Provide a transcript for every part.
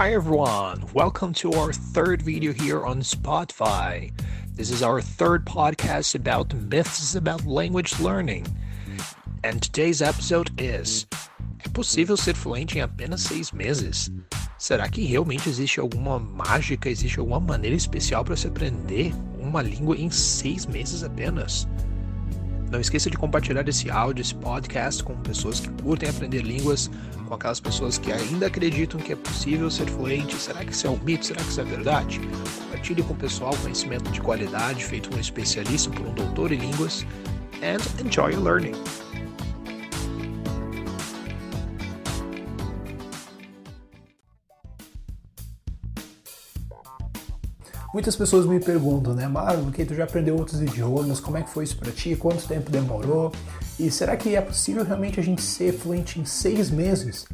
Hi everyone, welcome to our third video here on Spotify. This is our third podcast about myths about language learning. And today's episode is: É possível ser fluente em apenas seis meses? Será que realmente existe alguma mágica, existe alguma maneira especial para se aprender uma língua em seis meses apenas? Não esqueça de compartilhar esse áudio, esse podcast com pessoas que curtem aprender línguas, com aquelas pessoas que ainda acreditam que é possível ser fluente. Será que isso é um mito? Será que isso é verdade? Compartilhe com o pessoal conhecimento de qualidade feito por um especialista, por um doutor em línguas. And enjoy learning. Muitas pessoas me perguntam, né, Marlon, que tu já aprendeu outros idiomas, como é que foi isso para ti, quanto tempo demorou, e será que é possível realmente a gente ser fluente em seis meses?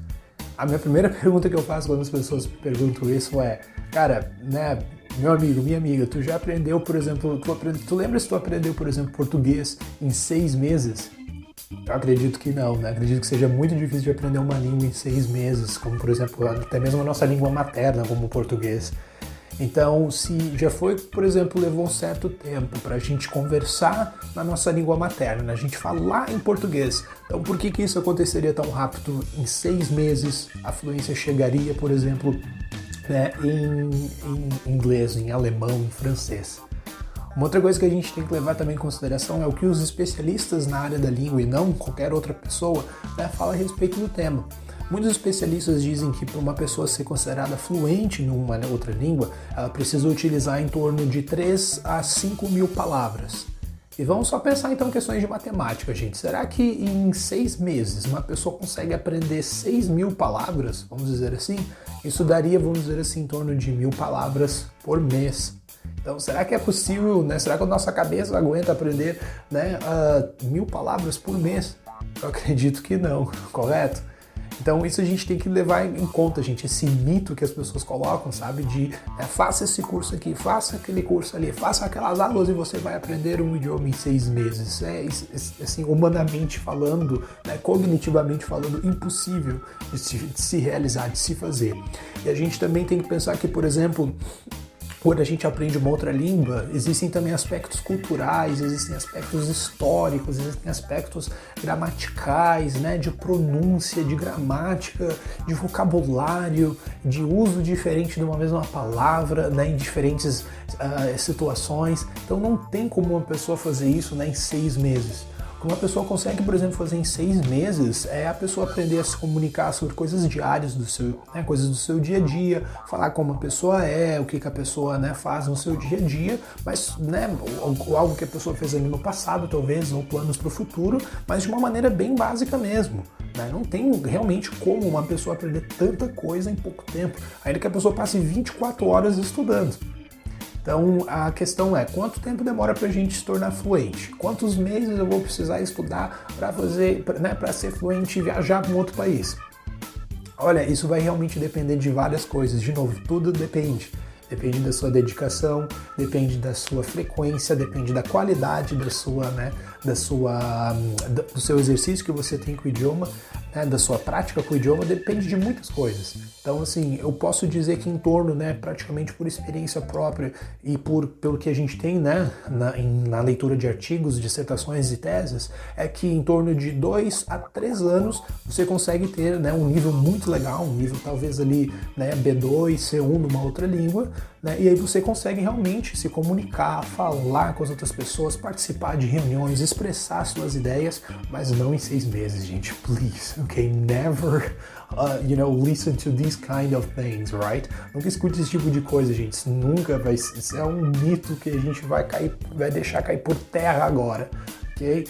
A minha primeira pergunta que eu faço quando as pessoas perguntam isso é, cara, né, meu amigo, minha amiga, tu já aprendeu, por exemplo, tu, aprend... tu lembra se tu aprendeu, por exemplo, português em seis meses? Eu acredito que não, né? Acredito que seja muito difícil de aprender uma língua em seis meses, como por exemplo, até mesmo a nossa língua materna, como o português. Então, se já foi, por exemplo, levou um certo tempo para a gente conversar na nossa língua materna, né? a gente falar em português, então por que, que isso aconteceria tão rápido? Em seis meses a fluência chegaria, por exemplo, né, em, em inglês, em alemão, em francês. Uma outra coisa que a gente tem que levar também em consideração é o que os especialistas na área da língua e não qualquer outra pessoa né, fala a respeito do tema. Muitos especialistas dizem que para uma pessoa ser considerada fluente em uma outra língua, ela precisa utilizar em torno de 3 a 5 mil palavras. E vamos só pensar então em questões de matemática, gente. Será que em seis meses uma pessoa consegue aprender 6 mil palavras, vamos dizer assim? Isso daria, vamos dizer assim, em torno de mil palavras por mês. Então, será que é possível, né? Será que a nossa cabeça aguenta aprender né, uh, mil palavras por mês? Eu acredito que não, correto? Então isso a gente tem que levar em conta, gente, esse mito que as pessoas colocam, sabe? De é, faça esse curso aqui, faça aquele curso ali, faça aquelas aulas e você vai aprender um idioma em seis meses. É assim, humanamente falando, né, cognitivamente falando, impossível de se, de se realizar, de se fazer. E a gente também tem que pensar que, por exemplo, quando a gente aprende uma outra língua, existem também aspectos culturais, existem aspectos históricos, existem aspectos gramaticais, né, de pronúncia, de gramática, de vocabulário, de uso diferente de uma mesma palavra, né, em diferentes uh, situações. Então não tem como uma pessoa fazer isso né, em seis meses uma pessoa consegue, por exemplo, fazer em seis meses é a pessoa aprender a se comunicar sobre coisas diárias do seu, né, coisas do seu dia a dia, falar como a pessoa é, o que, que a pessoa né, faz no seu dia a dia, mas né, algo que a pessoa fez ali no passado, talvez, ou planos para o futuro, mas de uma maneira bem básica mesmo. Né? Não tem realmente como uma pessoa aprender tanta coisa em pouco tempo, ainda que a pessoa passe 24 horas estudando. Então a questão é quanto tempo demora para a gente se tornar fluente? Quantos meses eu vou precisar estudar para fazer, né, para ser fluente e viajar para um outro país? Olha, isso vai realmente depender de várias coisas. De novo, tudo depende. Depende da sua dedicação, depende da sua frequência, depende da qualidade da sua, né, da sua, do seu exercício que você tem com o idioma, né, da sua prática com o idioma, depende de muitas coisas. Então, assim, eu posso dizer que em torno, né, praticamente por experiência própria e por pelo que a gente tem, né, na, em, na leitura de artigos, dissertações e teses, é que em torno de dois a três anos você consegue ter, né, um nível muito legal, um nível talvez ali, né, B2, C1 numa outra língua, né, e aí você consegue realmente se comunicar, falar com as outras pessoas, participar de reuniões, expressar suas ideias, mas não em seis meses, gente, please, ok? Never, uh, you know, listen to these kind of things, right? Nunca escute esse tipo de coisa, gente. Isso nunca vai, isso é um mito que a gente vai cair, vai deixar cair por terra agora, ok?